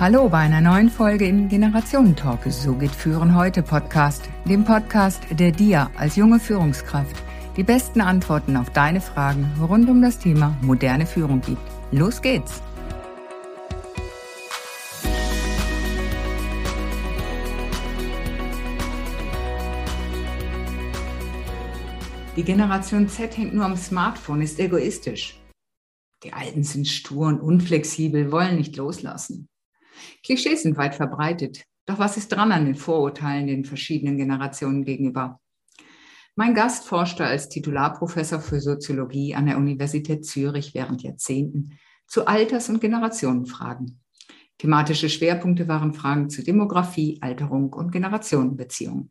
Hallo bei einer neuen Folge im Generationentalk. So geht Führen heute Podcast, dem Podcast, der dir als junge Führungskraft die besten Antworten auf deine Fragen rund um das Thema moderne Führung gibt. Los geht's! Die Generation Z hängt nur am Smartphone, ist egoistisch. Die Alten sind stur und unflexibel, wollen nicht loslassen. Klischees sind weit verbreitet. Doch was ist dran an den Vorurteilen den verschiedenen Generationen gegenüber? Mein Gast forschte als Titularprofessor für Soziologie an der Universität Zürich während Jahrzehnten zu Alters- und Generationenfragen. Thematische Schwerpunkte waren Fragen zu Demografie, Alterung und Generationenbeziehungen.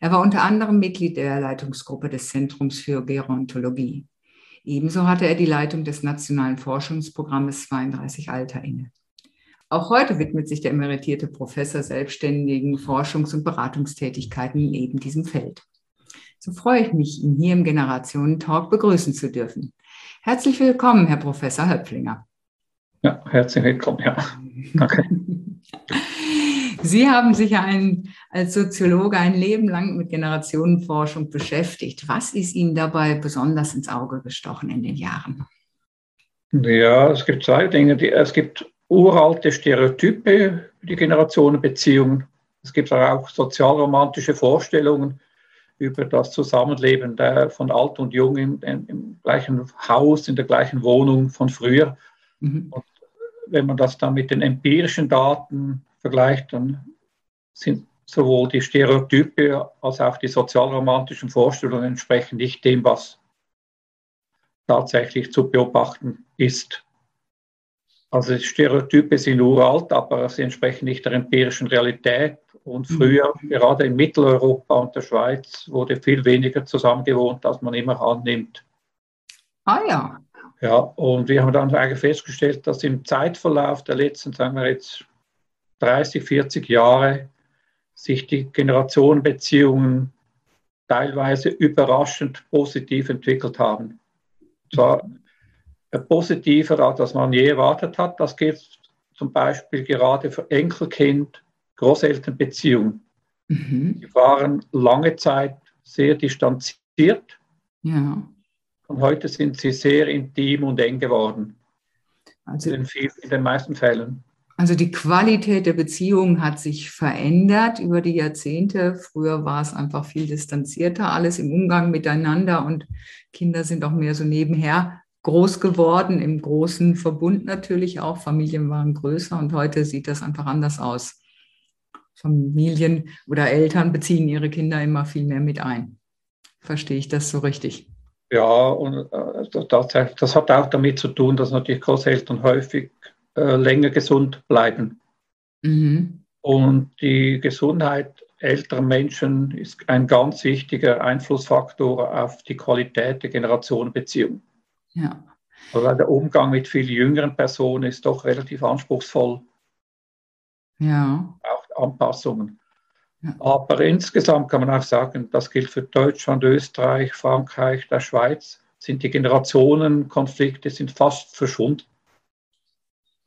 Er war unter anderem Mitglied der Leitungsgruppe des Zentrums für Gerontologie. Ebenso hatte er die Leitung des Nationalen Forschungsprogrammes 32 Alter inne. Auch heute widmet sich der emeritierte Professor selbstständigen Forschungs- und Beratungstätigkeiten in eben diesem Feld. So freue ich mich, ihn hier im Generationen-Talk begrüßen zu dürfen. Herzlich willkommen, Herr Professor Höpflinger. Ja, herzlich willkommen, ja. Danke. Sie haben sich ja ein, als Soziologe ein Leben lang mit Generationenforschung beschäftigt. Was ist Ihnen dabei besonders ins Auge gestochen in den Jahren? Ja, es gibt zwei Dinge. Die, es gibt uralte Stereotype die Generationenbeziehungen. Es gibt auch sozialromantische Vorstellungen über das Zusammenleben von Alt und Jung im, im, gleichen Haus, in der gleichen Wohnung von früher. Mhm. Und wenn man das dann mit den empirischen Daten vergleicht, dann sind sowohl die Stereotype als auch die sozialromantischen Vorstellungen entsprechen nicht dem, was tatsächlich zu beobachten ist. Also Stereotype sind uralt, aber sie entsprechen nicht der empirischen Realität. Und mhm. früher, mhm. gerade in Mitteleuropa und der Schweiz, wurde viel weniger zusammengewohnt, als man immer annimmt. Ah ja. Ja, und wir haben dann eigentlich festgestellt, dass im Zeitverlauf der letzten, sagen wir jetzt, 30, 40 Jahre sich die Generationenbeziehungen teilweise überraschend positiv entwickelt haben. Zwar positiver, als man je erwartet hat. Das geht zum Beispiel gerade für Enkelkind, Großelternbeziehungen. Mhm. Die waren lange Zeit sehr distanziert. Ja. Und heute sind sie sehr intim und eng geworden. Also in, viel, in den meisten Fällen. Also die Qualität der Beziehung hat sich verändert über die Jahrzehnte. Früher war es einfach viel distanzierter, alles im Umgang miteinander und Kinder sind auch mehr so nebenher groß geworden, im großen Verbund natürlich auch. Familien waren größer und heute sieht das einfach anders aus. Familien oder Eltern beziehen ihre Kinder immer viel mehr mit ein. Verstehe ich das so richtig? Ja, und äh, das, das hat auch damit zu tun, dass natürlich Großeltern häufig äh, länger gesund bleiben. Mhm. Und die Gesundheit älterer Menschen ist ein ganz wichtiger Einflussfaktor auf die Qualität der Generationenbeziehung. Ja. Also der Umgang mit viel jüngeren Personen ist doch relativ anspruchsvoll. Ja. Auch Anpassungen. Ja. Aber insgesamt kann man auch sagen, das gilt für Deutschland, Österreich, Frankreich, der Schweiz, sind die Generationenkonflikte sind fast verschwunden.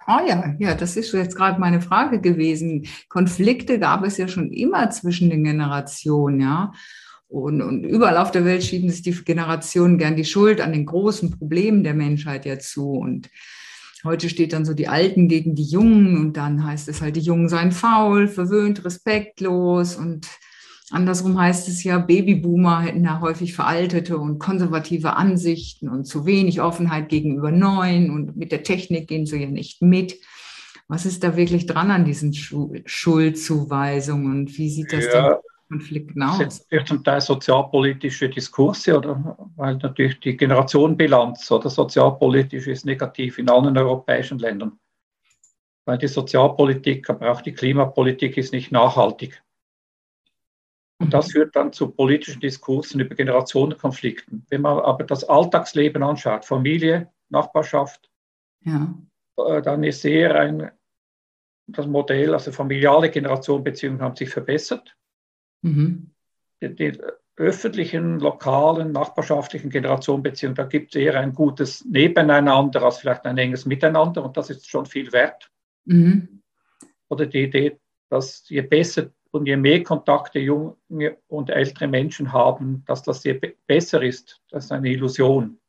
Ah ja, ja, das ist jetzt gerade meine Frage gewesen. Konflikte gab es ja schon immer zwischen den Generationen, ja. Und, und überall auf der Welt schieben sich die Generationen gern die Schuld an den großen Problemen der Menschheit ja zu. Und heute steht dann so die Alten gegen die Jungen und dann heißt es halt, die Jungen seien faul, verwöhnt, respektlos und andersrum heißt es ja, Babyboomer hätten ja häufig veraltete und konservative Ansichten und zu wenig Offenheit gegenüber Neuen und mit der Technik gehen sie ja nicht mit. Was ist da wirklich dran an diesen Schuldzuweisungen und wie sieht das ja. Denn Konflikten aus? Das sind zum Teil sozialpolitische Diskurse, oder weil natürlich die Generationenbilanz oder sozialpolitisch ist negativ in allen europäischen Ländern. Weil die Sozialpolitik, aber auch die Klimapolitik ist nicht nachhaltig. Und das mhm. führt dann zu politischen Diskursen über Generationenkonflikten. Wenn man aber das Alltagsleben anschaut, Familie, Nachbarschaft, ja. Äh, dann ist eher ein, das Modell, also familiale Generationenbeziehungen haben sich verbessert. Mhm. Die, die, öffentlichen, lokalen, nachbarschaftlichen Generationenbeziehungen, da gibt es eher ein gutes Nebeneinander als vielleicht ein enges Miteinander und das ist schon viel wert. Mhm. oder die Idee, dass je besser und je mehr Kontakte junge und ältere Menschen haben, dass das je besser ist. Das ist eine Illusion.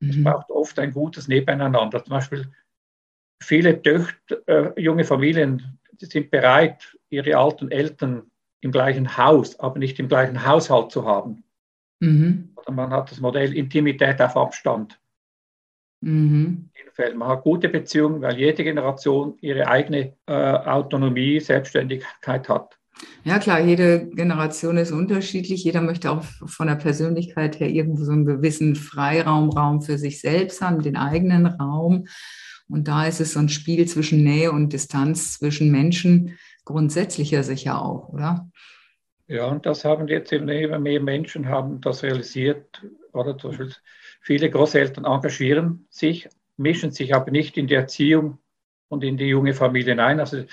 Mhm. Es braucht oft ein gutes Nebeneinander. Zum Beispiel viele Töchter, äh, junge Familien die sind bereit, ihre alten Eltern im gleichen Haus, aber nicht im gleichen Haushalt zu haben. Mhm. Oder man hat das Modell Intimität auf Abstand. Mhm. Man hat gute Beziehungen, weil jede Generation ihre eigene äh, Autonomie, Selbstständigkeit hat. Ja klar, jede Generation ist unterschiedlich. Jeder möchte auch von der Persönlichkeit her irgendwo so einen gewissen Freiraum, Raum für sich selbst haben, den eigenen Raum. Und da ist es so ein Spiel zwischen Nähe und Distanz zwischen Menschen grundsätzlich ja sicher auch, oder? Ja, und das haben jetzt immer mehr Menschen haben das realisiert. Oder zum Beispiel viele Großeltern engagieren sich, mischen sich aber nicht in die Erziehung und in die junge Familie hinein. Also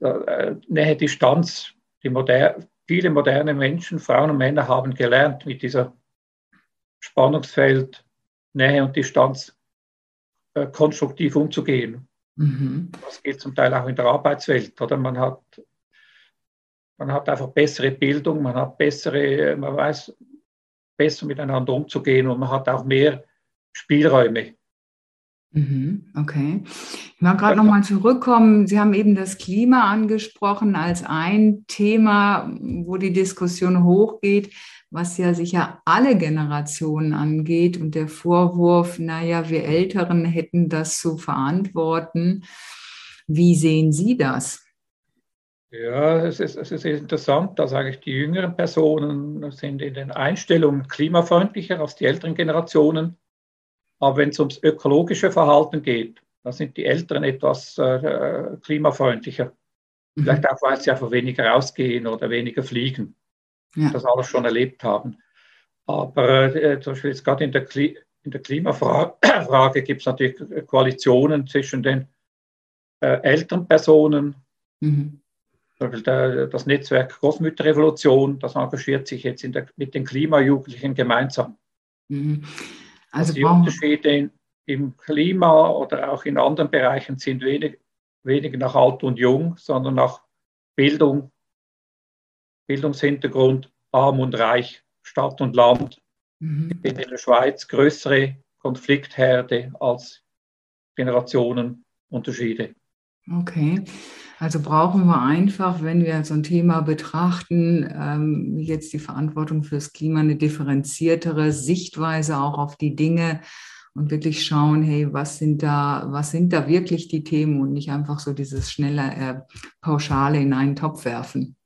äh, Nähe, Distanz, die moder viele moderne Menschen, Frauen und Männer haben gelernt, mit dieser Spannungsfeld Nähe und Distanz äh, konstruktiv umzugehen. Mhm. Das geht zum Teil auch in der Arbeitswelt. Oder man hat, man hat einfach bessere Bildung, man hat bessere, man weiß besser miteinander umzugehen und man hat auch mehr Spielräume. Mhm, okay. Ich mag gerade nochmal zurückkommen. Sie haben eben das Klima angesprochen als ein Thema, wo die Diskussion hochgeht, was ja sicher alle Generationen angeht und der Vorwurf, naja, wir Älteren hätten das zu verantworten. Wie sehen Sie das? Ja, es ist, es ist interessant, dass eigentlich die jüngeren Personen sind in den Einstellungen klimafreundlicher als die älteren Generationen. Aber wenn es ums ökologische Verhalten geht, dann sind die Älteren etwas äh, klimafreundlicher. Mhm. Vielleicht auch, weil sie einfach weniger rausgehen oder weniger fliegen. Ja. Das alles schon erlebt haben. Aber äh, zum Beispiel jetzt gerade in der, Kli in der Klimafrage gibt es natürlich Koalitionen zwischen den äh, älteren Personen. Mhm. Der, das Netzwerk Großmütterrevolution, das engagiert sich jetzt der, mit den Klimajugendlichen gemeinsam. Mhm. Also, also die Unterschiede im Klima oder auch in anderen Bereichen sind wenig, weniger nach alt und jung, sondern nach Bildung, Bildungshintergrund, arm und reich, Stadt und Land. Mhm. In der Schweiz größere Konfliktherde als Generationenunterschiede. Okay. Also brauchen wir einfach, wenn wir so ein Thema betrachten, ähm, jetzt die Verantwortung fürs Klima, eine differenziertere Sichtweise auch auf die Dinge und wirklich schauen, hey, was sind da, was sind da wirklich die Themen und nicht einfach so dieses schnelle äh, Pauschale in einen Topf werfen.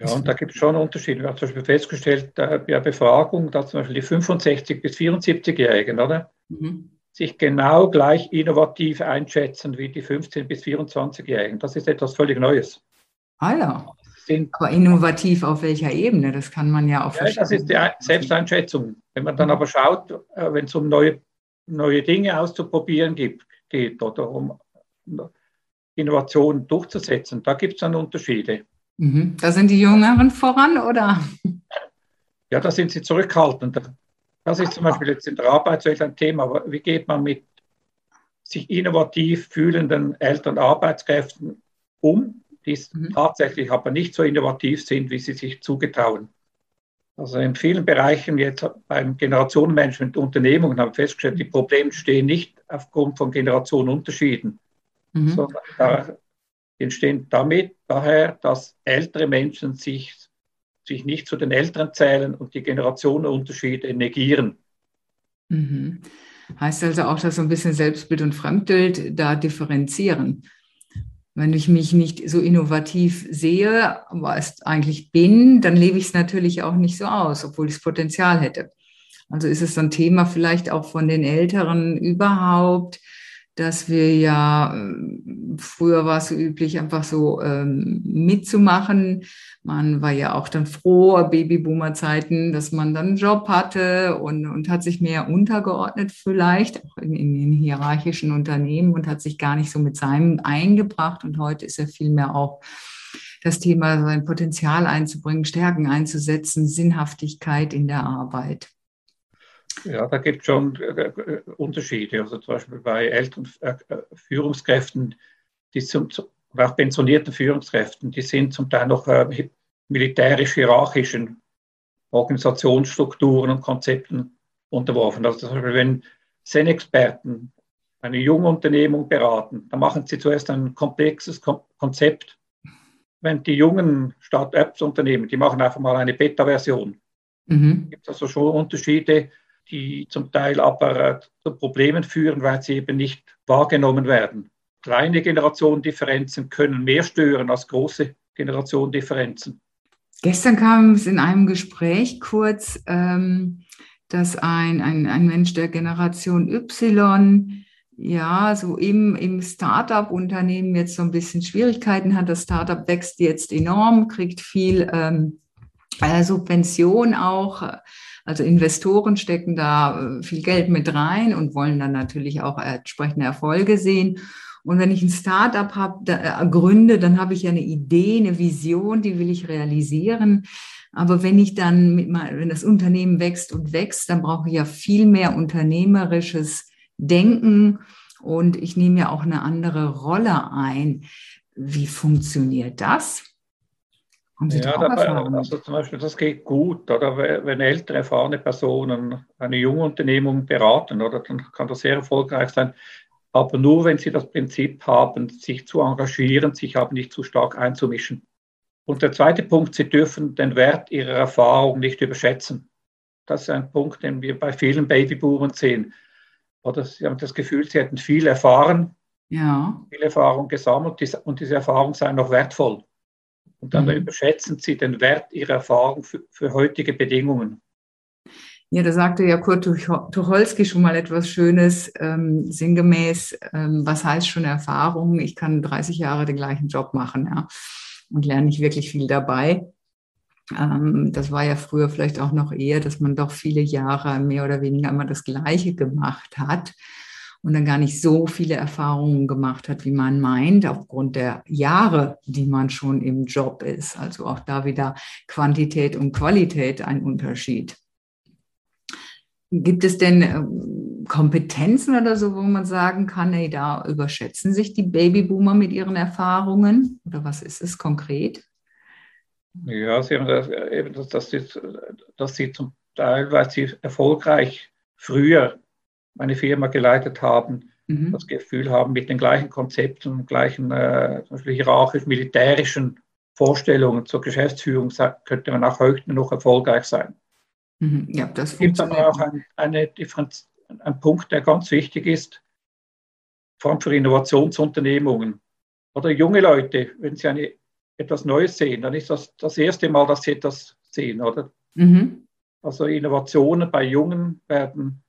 Ja, und da gibt es schon Unterschiede. Wir haben zum Beispiel festgestellt, äh, bei der Befragung, dass zum Beispiel die 65- bis 74-Jährigen, oder? Mhm sich genau gleich innovativ einschätzen wie die 15- bis 24-Jährigen. Das ist etwas völlig Neues. Ah ja. Sind, aber innovativ auf welcher Ebene? Das kann man ja auch ja, Das ist die Selbsteinschätzung. Wenn man dann aber schaut, äh, wenn es um neue, neue Dinge auszuprobieren gibt, geht oder um Innovationen durchzusetzen, da gibt es dann Unterschiede. Mhm. Da sind die Jüngeren voran, oder? Ja, da sind sie zurückhaltender. Das ist zum Beispiel jetzt in der Arbeitswelt ein Thema. Wie geht man mit sich innovativ fühlenden älteren Arbeitskräften um, die mhm. tatsächlich aber nicht so innovativ sind, wie sie sich zugetrauen? Also in vielen Bereichen jetzt beim Generationenmanagement Unternehmungen haben wir festgestellt, die Probleme stehen nicht aufgrund von Generationenunterschieden, mhm. sondern da entstehen damit daher, dass ältere Menschen sich sich nicht zu den Älteren zählen und die Generationenunterschiede negieren. Mhm. Heißt also auch, dass so ein bisschen Selbstbild und Fremdbild da differenzieren. Wenn ich mich nicht so innovativ sehe, was eigentlich bin, dann lebe ich es natürlich auch nicht so aus, obwohl ich das Potenzial hätte. Also ist es so ein Thema vielleicht auch von den Älteren überhaupt, dass wir ja, ähm, früher war es so üblich, einfach so ähm, mitzumachen. Man war ja auch dann froh, Babyboomer-Zeiten, dass man dann einen Job hatte und, und hat sich mehr untergeordnet vielleicht, auch in, in, in hierarchischen Unternehmen und hat sich gar nicht so mit seinem eingebracht. Und heute ist ja vielmehr auch das Thema, sein Potenzial einzubringen, Stärken einzusetzen, Sinnhaftigkeit in der Arbeit. Ja, da gibt es schon äh, äh, Unterschiede. Also zum Beispiel bei älteren äh, Führungskräften, die sind, auch pensionierten Führungskräften, die sind zum Teil noch militärisch-hierarchischen Organisationsstrukturen und Konzepten unterworfen. Also zum Beispiel, wenn Zen-Experten eine junge Unternehmung beraten, dann machen sie zuerst ein komplexes Konzept. Wenn die jungen Start-ups-Unternehmen, die machen einfach mal eine Beta-Version. Mhm. Es gibt also schon Unterschiede, die zum Teil aber zu Problemen führen, weil sie eben nicht wahrgenommen werden. Kleine Generationendifferenzen können mehr stören als große Generationendifferenzen. Gestern kam es in einem Gespräch kurz, ähm, dass ein, ein, ein Mensch der Generation Y ja, so im, im Startup-Unternehmen jetzt so ein bisschen Schwierigkeiten hat. Das Startup wächst jetzt enorm, kriegt viel ähm, äh, Subvention auch. Also Investoren stecken da äh, viel Geld mit rein und wollen dann natürlich auch entsprechende Erfolge sehen. Und wenn ich ein Startup habe, da, äh, gründe, dann habe ich ja eine Idee, eine Vision, die will ich realisieren. Aber wenn ich dann mit mal, wenn das Unternehmen wächst und wächst, dann brauche ich ja viel mehr unternehmerisches Denken und ich nehme ja auch eine andere Rolle ein. Wie funktioniert das? Ja, dabei, also zum Beispiel, das geht gut, oder wenn ältere, erfahrene Personen eine junge Unternehmung beraten, oder dann kann das sehr erfolgreich sein. Aber nur, wenn sie das Prinzip haben, sich zu engagieren, sich aber nicht zu stark einzumischen. Und der zweite Punkt, sie dürfen den Wert ihrer Erfahrung nicht überschätzen. Das ist ein Punkt, den wir bei vielen Babyboomern sehen. Oder sie haben das Gefühl, sie hätten viel erfahren, ja. viel Erfahrung gesammelt und diese Erfahrung sei noch wertvoll. Und dann mhm. überschätzen sie den Wert ihrer Erfahrung für, für heutige Bedingungen. Ja, da sagte ja Kurt Tucholsky schon mal etwas Schönes, ähm, sinngemäß, ähm, was heißt schon Erfahrung? Ich kann 30 Jahre den gleichen Job machen, ja, und lerne nicht wirklich viel dabei. Ähm, das war ja früher vielleicht auch noch eher, dass man doch viele Jahre mehr oder weniger immer das Gleiche gemacht hat und dann gar nicht so viele Erfahrungen gemacht hat, wie man meint, aufgrund der Jahre, die man schon im Job ist. Also auch da wieder Quantität und Qualität ein Unterschied. Gibt es denn ähm, Kompetenzen oder so, wo man sagen kann, hey, da überschätzen sich die Babyboomer mit ihren Erfahrungen? Oder was ist es konkret? Ja, sie haben das, eben, dass, sie, dass sie zum Teil, weil sie erfolgreich früher eine Firma geleitet haben, mhm. das Gefühl haben, mit den gleichen Konzepten, gleichen äh, hierarchisch-militärischen Vorstellungen zur Geschäftsführung könnte man auch heute noch erfolgreich sein. Mhm. Ja, das es gibt aber auch ein, eine Differenz, ein Punkt, der ganz wichtig ist, vor allem für Innovationsunternehmungen oder junge Leute, wenn sie eine, etwas Neues sehen, dann ist das das erste Mal, dass sie etwas sehen, oder? Mhm. Also Innovationen bei Jungen werden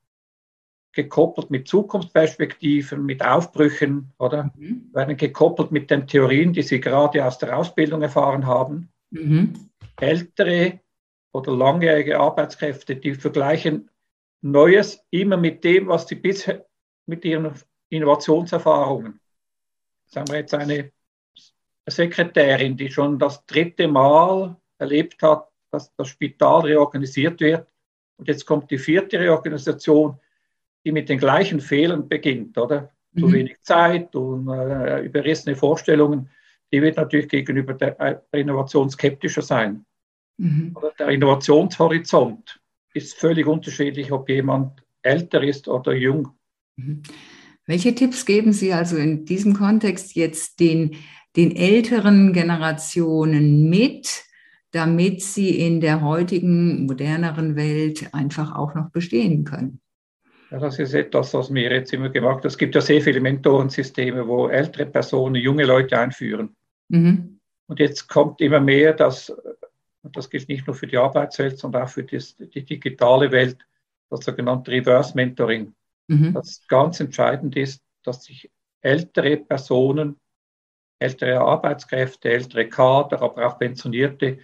gekoppelt mit Zukunftsperspektiven, mit Aufbrüchen, oder? Mhm. Werden gekoppelt mit den Theorien, die Sie gerade aus der Ausbildung erfahren haben. Mhm. Ältere oder langjährige Arbeitskräfte, die vergleichen Neues immer mit dem, was sie bisher mit ihren Innovationserfahrungen. Sagen wir jetzt eine Sekretärin, die schon das dritte Mal erlebt hat, dass das Spital reorganisiert wird. Und jetzt kommt die vierte Reorganisation die mit den gleichen Fehlern beginnt, oder? Mhm. Zu wenig Zeit und äh, überrissene Vorstellungen, die wird natürlich gegenüber der, der Innovation skeptischer sein. Mhm. Oder der Innovationshorizont ist völlig unterschiedlich, ob jemand älter ist oder jung. Mhm. Welche Tipps geben Sie also in diesem Kontext jetzt den, den älteren Generationen mit, damit sie in der heutigen, moderneren Welt einfach auch noch bestehen können? Ja, das ist etwas, was mir jetzt immer gemacht hat. Es gibt ja sehr viele Mentorensysteme, wo ältere Personen junge Leute einführen. Mhm. Und jetzt kommt immer mehr, dass, und das gilt nicht nur für die Arbeitswelt, sondern auch für das, die digitale Welt, das sogenannte Reverse Mentoring. Mhm. Das ganz entscheidend ist, dass sich ältere Personen, ältere Arbeitskräfte, ältere Kader, aber auch Pensionierte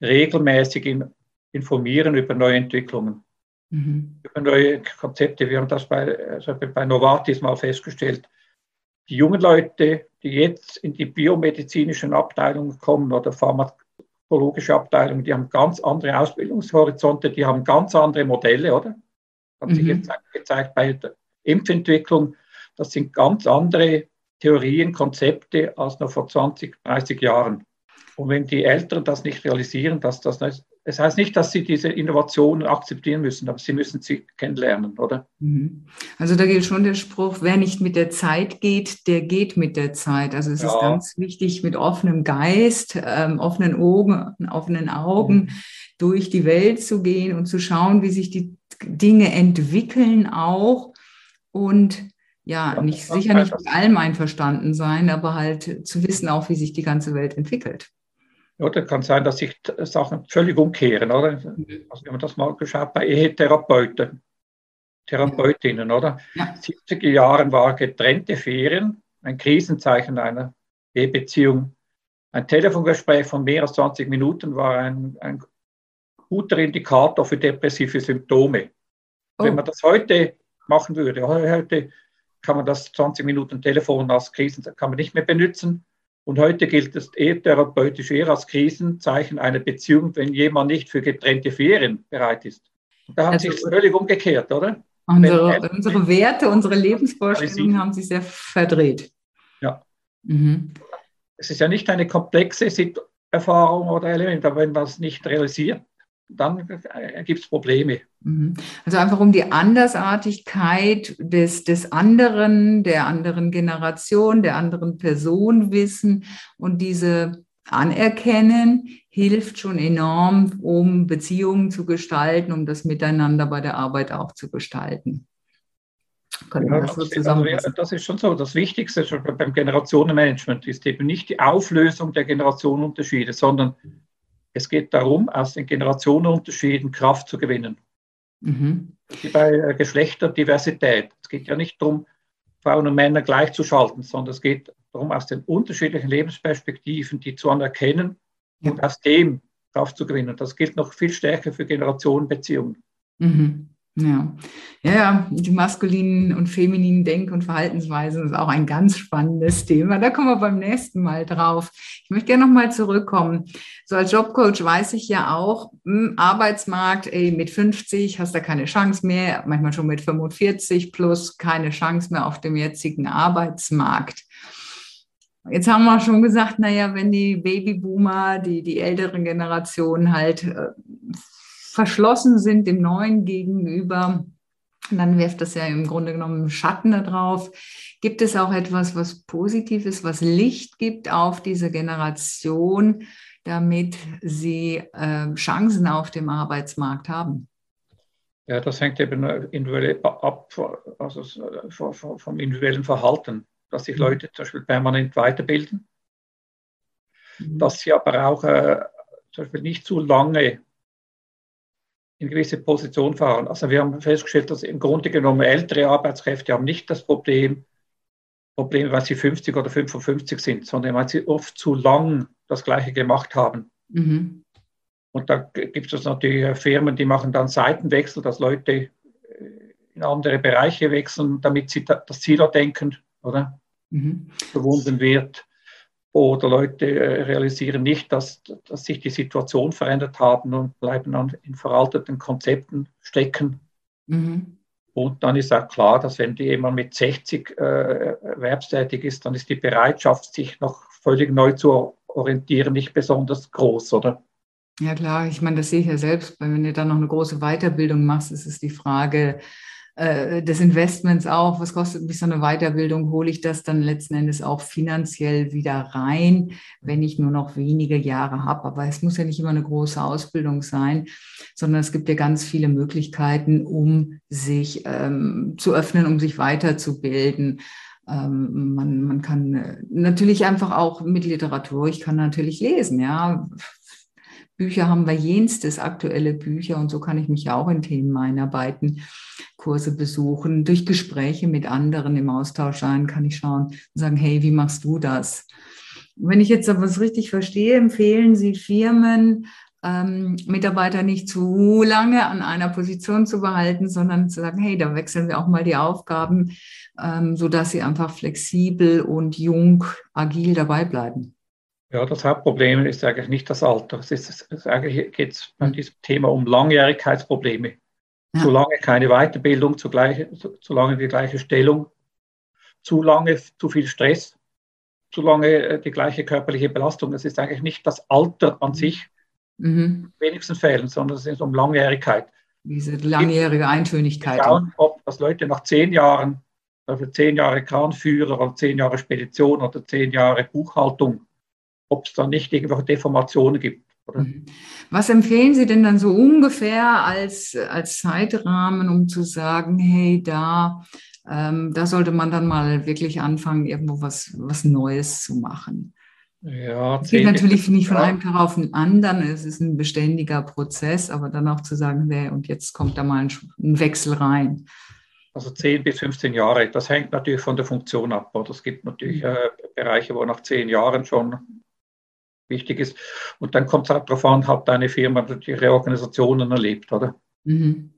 regelmäßig in, informieren über neue Entwicklungen mhm. über neue Konzepte. Wir haben das bei, also bei Novartis mal festgestellt. Die jungen Leute, die jetzt in die biomedizinischen Abteilungen kommen oder pharmakologische Abteilungen, die haben ganz andere Ausbildungshorizonte, die haben ganz andere Modelle, oder? Hat mhm. sich jetzt gezeigt bei der Impfentwicklung. Das sind ganz andere Theorien, Konzepte als noch vor 20, 30 Jahren. Und wenn die Älteren das nicht realisieren, dass das nicht, es heißt nicht, dass sie diese Innovationen akzeptieren müssen, aber sie müssen sie kennenlernen, oder? Mhm. Also da gilt schon der Spruch, wer nicht mit der Zeit geht, der geht mit der Zeit. Also es ja. ist ganz wichtig, mit offenem Geist, ähm, offenen Augen, offenen Augen mhm. durch die Welt zu gehen und zu schauen, wie sich die Dinge entwickeln auch und ja, nicht, sicher nicht mit allem einverstanden sein, aber halt zu wissen auch, wie sich die ganze Welt entwickelt. Oder kann sein, dass sich Sachen völlig umkehren, oder? Also wenn man das mal geschaut bei Ehetherapeuten, Therapeutinnen, oder? Ja. 70er Jahren war getrennte Ferien ein Krisenzeichen einer Ehebeziehung. Ein Telefongespräch von mehr als 20 Minuten war ein, ein guter Indikator für depressive Symptome. Oh. Wenn man das heute machen würde, heute kann man das 20 Minuten Telefon als Krisen kann man nicht mehr benutzen. Und heute gilt es eher therapeutisch eher als Krisenzeichen einer Beziehung, wenn jemand nicht für getrennte Ferien bereit ist. Und da haben also, sich völlig umgekehrt, oder? Unsere, unsere Werte, unsere Lebensvorstellungen haben sich sehr verdreht. Ja. Mhm. Es ist ja nicht eine komplexe Erfahrung oder Element, aber wenn man es nicht realisiert, dann gibt es Probleme. Mhm. Also einfach um die Andersartigkeit des, des anderen, der anderen Generation, der anderen Person wissen und diese anerkennen, hilft schon enorm, um Beziehungen zu gestalten, um das Miteinander bei der Arbeit auch zu gestalten. Ja, das, also, das, ist schon so. Das Wichtigste beim Generationenmanagement ist eben nicht die Auflösung der Generationenunterschiede, sondern es geht darum, aus den Generationenunterschieden Kraft zu gewinnen. Mhm. Wie bei äh, Geschlechterdiversität. Es geht ja nicht darum, Frauen und Männer gleichzuschalten, sondern es geht darum, aus den unterschiedlichen Lebensperspektiven die zu anerkennen ja. und aus dem Kraft zu gewinnen. Das gilt noch viel stärker für Generationenbeziehungen. Mhm. Ja. ja, die maskulinen und femininen Denk- und Verhaltensweisen ist auch ein ganz spannendes Thema. Da kommen wir beim nächsten Mal drauf. Ich möchte gerne nochmal zurückkommen. So als Jobcoach weiß ich ja auch, im hm, Arbeitsmarkt, ey, mit 50 hast du keine Chance mehr, manchmal schon mit 45 plus keine Chance mehr auf dem jetzigen Arbeitsmarkt. Jetzt haben wir schon gesagt, naja, wenn die Babyboomer, die, die älteren Generationen halt äh, verschlossen sind dem Neuen gegenüber, dann wirft das ja im Grunde genommen Schatten darauf. Gibt es auch etwas, was Positives, was Licht gibt auf diese Generation, damit sie äh, Chancen auf dem Arbeitsmarkt haben? Ja, das hängt eben individuell ab also vom individuellen Verhalten, dass sich mhm. Leute zum Beispiel permanent weiterbilden, mhm. dass sie aber auch äh, zum Beispiel nicht zu lange in gewisse Position fahren. Also wir haben festgestellt, dass im Grunde genommen ältere Arbeitskräfte haben nicht das Problem, Problem, weil sie 50 oder 55 sind, sondern weil sie oft zu lang das Gleiche gemacht haben. Mhm. Und da gibt es natürlich Firmen, die machen dann Seitenwechsel, dass Leute äh, in andere Bereiche wechseln, damit sie das Ziel denken, oder? Mhm. Verwunden wird oder Leute äh, realisieren nicht, dass, dass sich die Situation verändert haben und bleiben dann in veralteten Konzepten stecken. Mhm. Und dann ist auch klar, dass wenn jemand mit 60 äh, erwerbstätig ist, dann ist die Bereitschaft, sich noch völlig neu zu orientieren, nicht besonders groß, oder? Ja klar, ich meine, das sehe ich ja selbst, weil wenn du dann noch eine große Weiterbildung machst, ist es die Frage, äh, des Investments auch, was kostet mich so eine Weiterbildung, hole ich das dann letzten Endes auch finanziell wieder rein, wenn ich nur noch wenige Jahre habe. Aber es muss ja nicht immer eine große Ausbildung sein, sondern es gibt ja ganz viele Möglichkeiten, um sich ähm, zu öffnen, um sich weiterzubilden. Ähm, man, man kann äh, natürlich einfach auch mit Literatur, ich kann natürlich lesen, ja. Bücher haben wir jenstes, aktuelle Bücher und so kann ich mich ja auch in Themen einarbeiten. Kurse besuchen, durch Gespräche mit anderen im Austausch sein, kann ich schauen und sagen, hey, wie machst du das? Wenn ich jetzt aber was richtig verstehe, empfehlen Sie Firmen, ähm, Mitarbeiter nicht zu lange an einer Position zu behalten, sondern zu sagen, hey, da wechseln wir auch mal die Aufgaben, ähm, sodass sie einfach flexibel und jung, agil dabei bleiben. Ja, das Hauptproblem ist eigentlich nicht das Alter. Es ist, es eigentlich geht es bei diesem Thema um Langjährigkeitsprobleme. Ja. Zu lange keine Weiterbildung, zu, gleiche, zu, zu lange die gleiche Stellung, zu lange zu viel Stress, zu lange äh, die gleiche körperliche Belastung. Es ist eigentlich nicht das Alter an sich, mhm. wenigsten Fällen, sondern es ist um Langjährigkeit. Diese langjährige Eintönigkeit. Schauen, ob das Leute nach zehn Jahren, also zehn Jahre Kranführer oder zehn Jahre Spedition oder zehn Jahre Buchhaltung, ob es da nicht irgendwelche Deformationen gibt. Oder? Mhm. Was empfehlen Sie denn dann so ungefähr als, als Zeitrahmen, um zu sagen, hey, da, ähm, da sollte man dann mal wirklich anfangen, irgendwo was, was Neues zu machen? Ja, es geht natürlich nicht von einem Tag auf den anderen, es ist ein beständiger Prozess, aber dann auch zu sagen, nee, und jetzt kommt da mal ein, ein Wechsel rein. Also 10 bis 15 Jahre, das hängt natürlich von der Funktion ab. Oder es gibt natürlich mhm. äh, Bereiche, wo nach 10 Jahren schon wichtig ist. Und dann kommt es halt darauf an, hat deine Firma die Reorganisationen erlebt, oder? Mhm.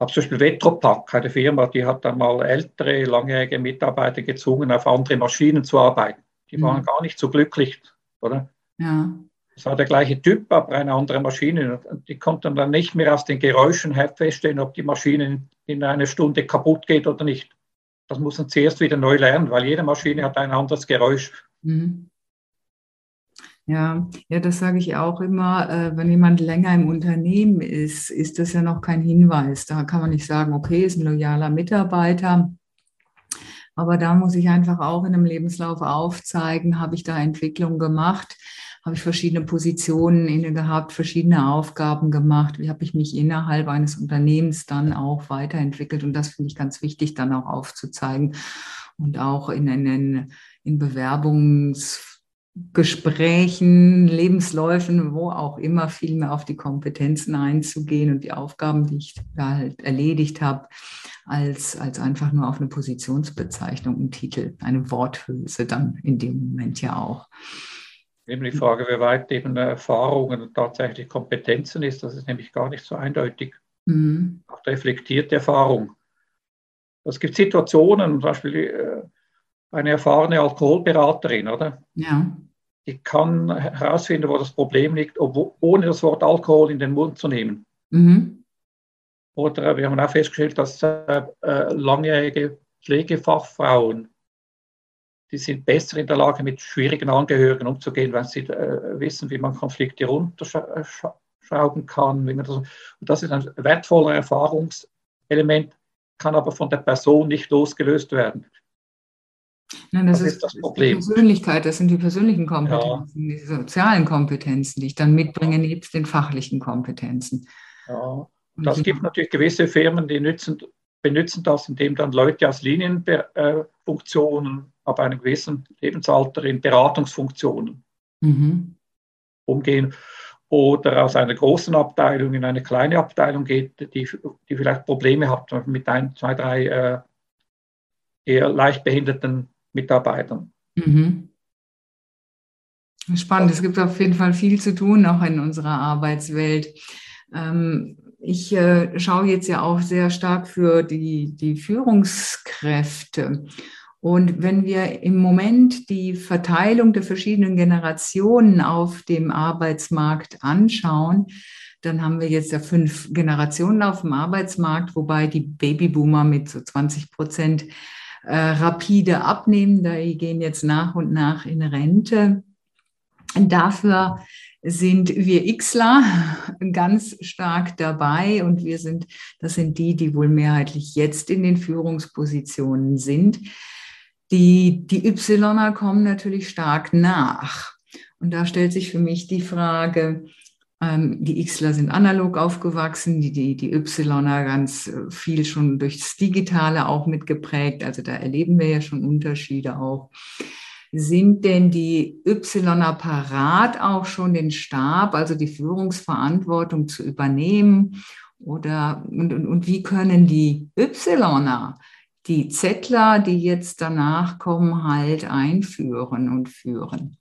Habe zum Beispiel Vetropack, eine Firma, die hat dann mal ältere, langjährige Mitarbeiter gezwungen, auf andere Maschinen zu arbeiten. Die mhm. waren gar nicht so glücklich, oder? Ja. Das war der gleiche Typ, aber eine andere Maschine. Die konnten dann nicht mehr aus den Geräuschen feststellen, ob die Maschine in einer Stunde kaputt geht oder nicht. Das muss man zuerst wieder neu lernen, weil jede Maschine hat ein anderes Geräusch. Mhm. Ja, ja, das sage ich auch immer. Äh, wenn jemand länger im Unternehmen ist, ist das ja noch kein Hinweis. Da kann man nicht sagen, okay, ist ein loyaler Mitarbeiter. Aber da muss ich einfach auch in einem Lebenslauf aufzeigen, habe ich da Entwicklung gemacht, habe ich verschiedene Positionen inne gehabt, verschiedene Aufgaben gemacht, wie habe ich mich innerhalb eines Unternehmens dann auch weiterentwickelt. Und das finde ich ganz wichtig, dann auch aufzuzeigen und auch in, in, in Bewerbungs Gesprächen, Lebensläufen, wo auch immer, viel mehr auf die Kompetenzen einzugehen und die Aufgaben, die ich da halt erledigt habe, als, als einfach nur auf eine Positionsbezeichnung, einen Titel, eine Worthülse dann in dem Moment ja auch. Eben die Frage, wie weit eben Erfahrungen und tatsächlich Kompetenzen ist, das ist nämlich gar nicht so eindeutig. Mhm. Auch reflektierte Erfahrung. Es gibt Situationen, zum Beispiel äh, eine erfahrene Alkoholberaterin, oder? Ja die kann herausfinden, wo das Problem liegt, ohne das Wort Alkohol in den Mund zu nehmen. Mhm. Oder wir haben auch festgestellt, dass äh, äh, langjährige Pflegefachfrauen, die sind besser in der Lage, mit schwierigen Angehörigen umzugehen, weil sie äh, wissen, wie man Konflikte runterschrauben kann. Das, und das ist ein wertvoller Erfahrungselement, kann aber von der Person nicht losgelöst werden. Nein, das, das ist, ist, das Problem. Die Persönlichkeit, das sind die persönlichen Kompetenzen, ja. die sozialen Kompetenzen, die ich dann mitbringe, nebst den fachlichen Kompetenzen. Ja, das gibt natürlich gewisse Firmen, die nützen, benutzen das, indem dann Leute aus Linienfunktionen ab einem gewissen Lebensalter in Beratungsfunktionen mhm. umgehen oder aus einer großen Abteilung in eine kleine Abteilung geht, die, die vielleicht Probleme hat mit ein, zwei, drei äh, eher leicht behinderten Mitarbeitern. Mhm. Spannend, es gibt auf jeden Fall viel zu tun, auch in unserer Arbeitswelt. Ähm, ich äh, schaue jetzt ja auch sehr stark für die, die Führungskräfte. Und wenn wir im Moment die Verteilung der verschiedenen Generationen auf dem Arbeitsmarkt anschauen, dann haben wir jetzt ja fünf Generationen auf dem Arbeitsmarkt, wobei die Babyboomer mit so 20 Prozent äh, rapide abnehmen. Da gehen jetzt nach und nach in Rente. Dafür sind wir Xler ganz stark dabei und wir sind, das sind die, die wohl mehrheitlich jetzt in den Führungspositionen sind. Die, die Ypsiloner kommen natürlich stark nach. Und da stellt sich für mich die Frage, ähm, die Xler sind analog aufgewachsen, die, die, die Ypsiloner ganz äh, viel schon durchs Digitale auch mitgeprägt. Also da erleben wir ja schon Unterschiede auch. Sind denn die Ypsiloner parat, auch schon den Stab, also die Führungsverantwortung zu übernehmen? Oder und, und, und wie können die Ypsiloner die Zettler, die jetzt danach kommen, halt einführen und führen?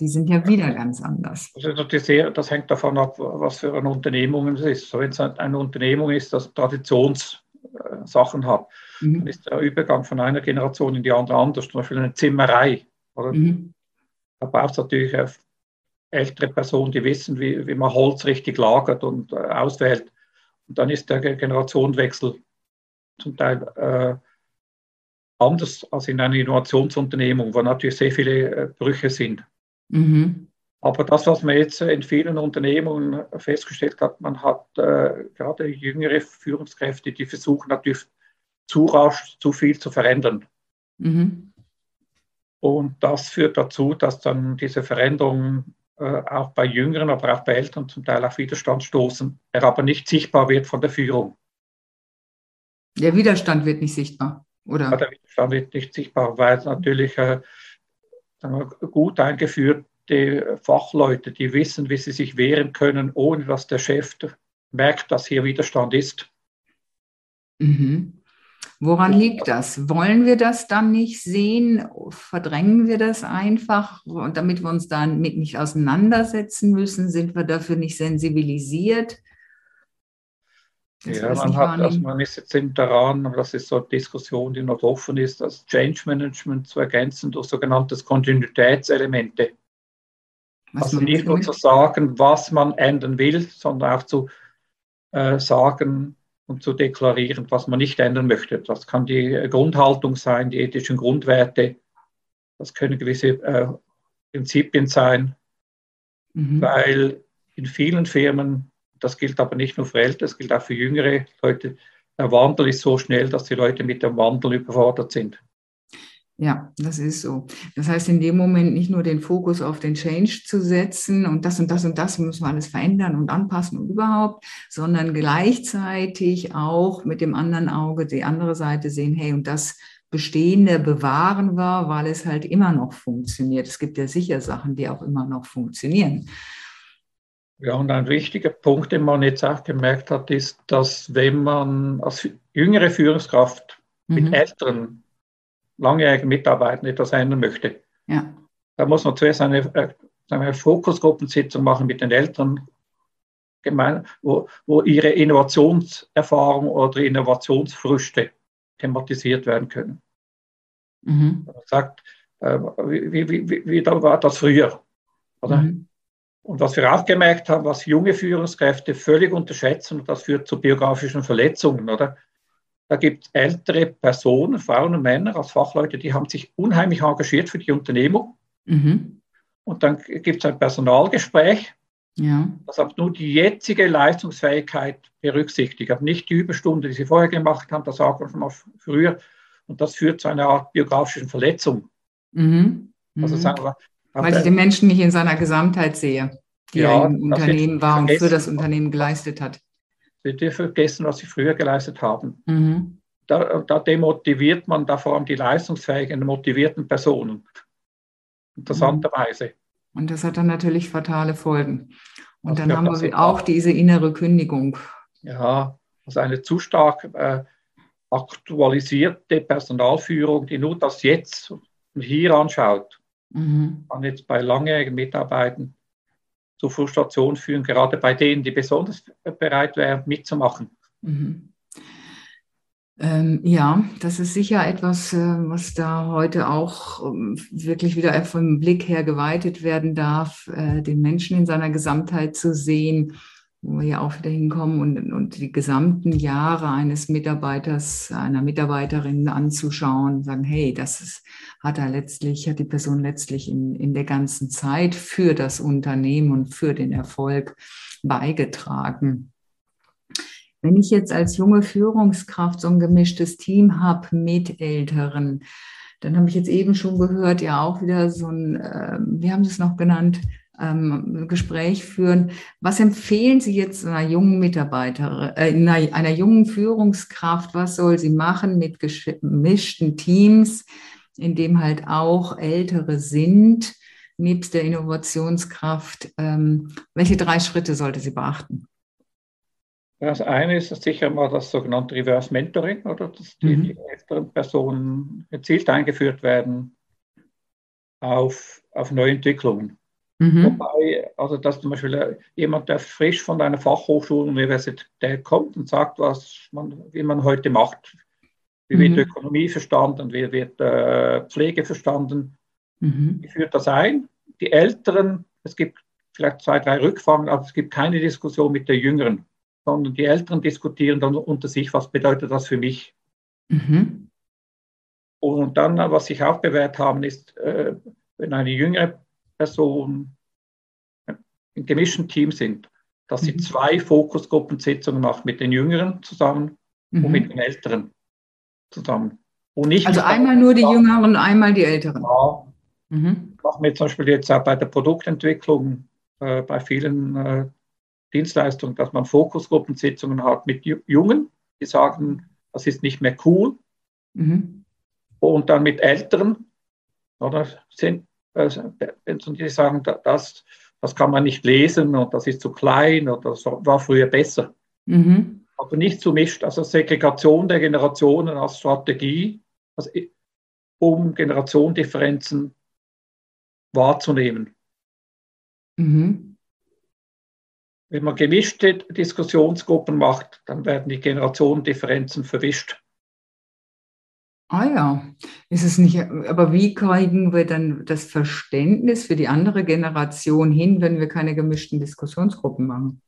Die sind ja wieder ganz anders. Also das, hängt davon ab, was für eine Unternehmung es ist. So, wenn es eine Unternehmung ist, das Traditionssachen hat, mhm. dann ist der Übergang von einer Generation in die andere anders. Zum Beispiel eine Zimmerei. Mhm. Da braucht es natürlich ältere Personen, die wissen, wie, wie man Holz richtig lagert und äh, auswählt. Und dann ist der Generationenwechsel zum Teil äh, anders als in einer Innovationsunternehmung, wo natürlich sehr viele äh, Brüche sind. Mhm. Aber das, was man jetzt in vielen Unternehmungen festgestellt hat, man hat äh, gerade jüngere Führungskräfte, die versuchen natürlich zu rasch zu viel zu verändern. Mhm. Und das führt dazu, dass dann diese Veränderungen äh, auch bei Jüngeren, aber auch bei Eltern zum Teil auf Widerstand stoßen, er aber nicht sichtbar wird von der Führung. Der Widerstand wird nicht sichtbar, oder? Ja, der Widerstand wird nicht sichtbar, weil natürlich äh, gut eingeführte Fachleute, die wissen, wie sie sich wehren können, ohne dass der Chef merkt, dass hier Widerstand ist. Mhm. Woran liegt das? Wollen wir das dann nicht sehen? Verdrängen wir das einfach, damit wir uns damit nicht auseinandersetzen müssen? Sind wir dafür nicht sensibilisiert? Ja, man, hat, also man ist jetzt eben daran, und das ist so eine Diskussion, die noch offen ist, das Change Management zu ergänzen durch sogenannte Kontinuitätselemente. Was also nicht nur zu sagen, was man ändern will, sondern auch zu äh, sagen, und zu deklarieren, was man nicht ändern möchte. Das kann die Grundhaltung sein, die ethischen Grundwerte, das können gewisse äh, Prinzipien sein, mhm. weil in vielen Firmen, das gilt aber nicht nur für Ältere, das gilt auch für jüngere Leute, der Wandel ist so schnell, dass die Leute mit dem Wandel überfordert sind. Ja, das ist so. Das heißt, in dem Moment nicht nur den Fokus auf den Change zu setzen und das und das und das müssen wir alles verändern und anpassen und überhaupt, sondern gleichzeitig auch mit dem anderen Auge die andere Seite sehen, hey, und das Bestehende bewahren wir, weil es halt immer noch funktioniert. Es gibt ja sicher Sachen, die auch immer noch funktionieren. Ja, und ein wichtiger Punkt, den man jetzt auch gemerkt hat, ist, dass wenn man als jüngere Führungskraft mit mhm. älteren langjährigen Mitarbeitern etwas ändern möchte. Ja. Da muss man zuerst eine, äh, eine Fokusgruppensitzung machen mit den Eltern, gemein, wo, wo ihre Innovationserfahrung oder Innovationsfrüchte thematisiert werden können. Mhm. Man sagt, äh, wie, wie, wie, wie war das früher? Oder? Mhm. Und was wir auch gemerkt haben, was junge Führungskräfte völlig unterschätzen, und das führt zu biografischen Verletzungen, oder? Da gibt es ältere Personen, Frauen und Männer als Fachleute, die haben sich unheimlich engagiert für die Unternehmung. Mhm. Und dann gibt es ein Personalgespräch, ja. das aber nur die jetzige Leistungsfähigkeit berücksichtigt, aber nicht die Überstunde, die sie vorher gemacht haben, das sagt man schon mal früher. Und das führt zu einer Art biografischen Verletzung. Mhm. Also mhm. sagen wir, Weil ich den Menschen nicht in seiner Gesamtheit sehe, die ja, er im Unternehmen war und für das Unternehmen geleistet hat. Sie dürfen vergessen, was sie früher geleistet haben. Mhm. Da, da, demotiviert man da vor allem die leistungsfähigen, motivierten Personen. Interessanterweise. Und das hat dann natürlich fatale Folgen. Und also dann haben wir auch diese innere Kündigung. Ja, also eine zu stark äh, aktualisierte Personalführung, die nur das Jetzt und hier anschaut, mhm. kann jetzt bei langjährigen Mitarbeitern zu Frustration führen, gerade bei denen, die besonders bereit wären, mitzumachen. Mhm. Ähm, ja, das ist sicher etwas, äh, was da heute auch ähm, wirklich wieder vom Blick her geweitet werden darf, äh, den Menschen in seiner Gesamtheit zu sehen wo wir ja auch wieder hinkommen und, und die gesamten Jahre eines Mitarbeiters, einer Mitarbeiterin anzuschauen, sagen, hey, das ist, hat er letztlich, hat die Person letztlich in, in der ganzen Zeit für das Unternehmen und für den Erfolg beigetragen. Wenn ich jetzt als junge Führungskraft so ein gemischtes Team habe mit Älteren, dann habe ich jetzt eben schon gehört, ja auch wieder so ein, äh, wie haben Sie es noch genannt, ähm, Gespräch führen. Was empfehlen Sie jetzt einer jungen Mitarbeiterin, äh, einer, einer jungen Führungskraft? Was soll sie machen mit gemischten Teams, in dem halt auch Ältere sind, nebst der Innovationskraft? Ähm, welche drei Schritte sollte sie beachten? Das eine ist sicher mal das sogenannte Reverse Mentoring, oder dass die, mhm. die älteren Personen gezielt eingeführt werden auf, auf neue Entwicklungen. Mhm. Wobei, also dass zum Beispiel äh, jemand, der frisch von einer Fachhochschule, Universität kommt und sagt, was man, wie man heute macht, wie mhm. wird Ökonomie verstanden, wie wird äh, Pflege verstanden, mhm. wie führt das ein? Die Älteren, es gibt vielleicht zwei, drei Rückfragen, aber es gibt keine Diskussion mit der Jüngeren, sondern die Älteren diskutieren dann unter sich, was bedeutet das für mich? Mhm. Und dann, was sich auch bewährt haben, ist, äh, wenn eine jüngere Person in gemischten Team sind, dass sie mhm. zwei Fokusgruppensitzungen macht mit den Jüngeren zusammen mhm. und mit den Älteren zusammen. also einmal nur die Jüngeren, einmal die Älteren. Ja. Mhm. Machen wir zum Beispiel jetzt auch bei der Produktentwicklung, äh, bei vielen äh, Dienstleistungen, dass man Fokusgruppensitzungen hat mit Jungen, die sagen, das ist nicht mehr cool. Mhm. Und dann mit Älteren, oder sind, äh, die sagen, das, das kann man nicht lesen und das ist zu klein oder das war früher besser. Mhm. Aber nicht zu mischt, also Segregation der Generationen als Strategie, also um Generationendifferenzen wahrzunehmen. Mhm. Wenn man gemischte Diskussionsgruppen macht, dann werden die Generationendifferenzen verwischt. Ah ja, ist es nicht, aber wie kriegen wir dann das Verständnis für die andere Generation hin, wenn wir keine gemischten Diskussionsgruppen machen?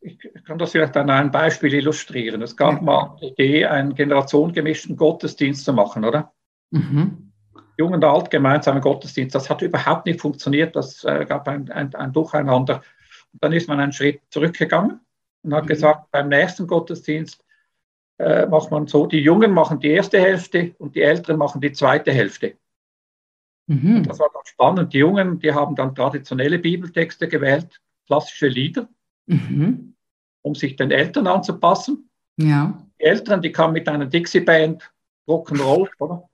Ich kann das vielleicht an einem Beispiel illustrieren. Es gab ja. mal die Idee, einen generationengemischten Gottesdienst zu machen, oder? Mhm. Jung und alt gemeinsamen Gottesdienst. Das hat überhaupt nicht funktioniert. Das äh, gab ein, ein, ein Durcheinander. Und dann ist man einen Schritt zurückgegangen und hat mhm. gesagt, beim nächsten Gottesdienst äh, macht man so, die Jungen machen die erste Hälfte und die Älteren machen die zweite Hälfte. Mhm. Das war ganz spannend. Die Jungen, die haben dann traditionelle Bibeltexte gewählt, klassische Lieder, mhm. um sich den Eltern anzupassen. Ja. Die Älteren, die kamen mit einer Dixie-Band, Rock'n'Roll, oder?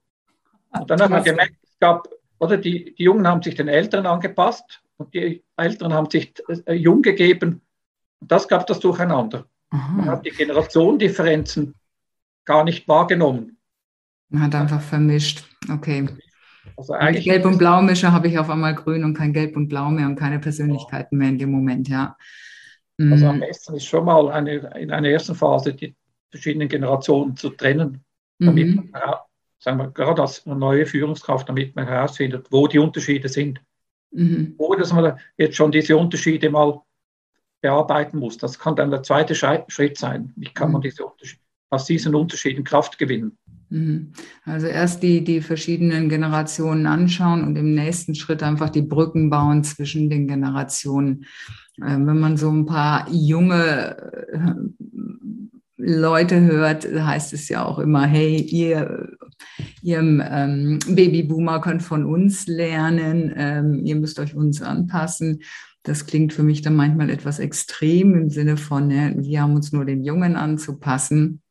Und dann hat man gemerkt, es gab, oder die, die Jungen haben sich den Älteren angepasst und die Älteren haben sich äh, jung gegeben. Und das gab das Durcheinander. Aha. Man hat die Generationendifferenzen gar nicht wahrgenommen. Man hat einfach vermischt. Okay. Also eigentlich Gelb und Blau mische habe ich auf einmal grün und kein Gelb und Blau mehr und keine Persönlichkeiten mehr in dem Moment, ja. Also am mhm. besten ist schon mal eine, in einer ersten Phase die verschiedenen Generationen zu trennen, damit mhm. man, sagen wir, gerade als neue Führungskraft, damit man herausfindet, wo die Unterschiede sind. Mhm. Oder dass man jetzt schon diese Unterschiede mal bearbeiten muss. Das kann dann der zweite Schritt sein. Wie kann man mhm. diese aus diesen Unterschieden Kraft gewinnen? Mhm. Also erst die, die verschiedenen Generationen anschauen und im nächsten Schritt einfach die Brücken bauen zwischen den Generationen. Ähm, wenn man so ein paar junge äh, Leute hört, heißt es ja auch immer, hey, ihr, ihr ähm, Babyboomer könnt von uns lernen, ähm, ihr müsst euch uns anpassen. Das klingt für mich dann manchmal etwas extrem im Sinne von, ne, wir haben uns nur den Jungen anzupassen.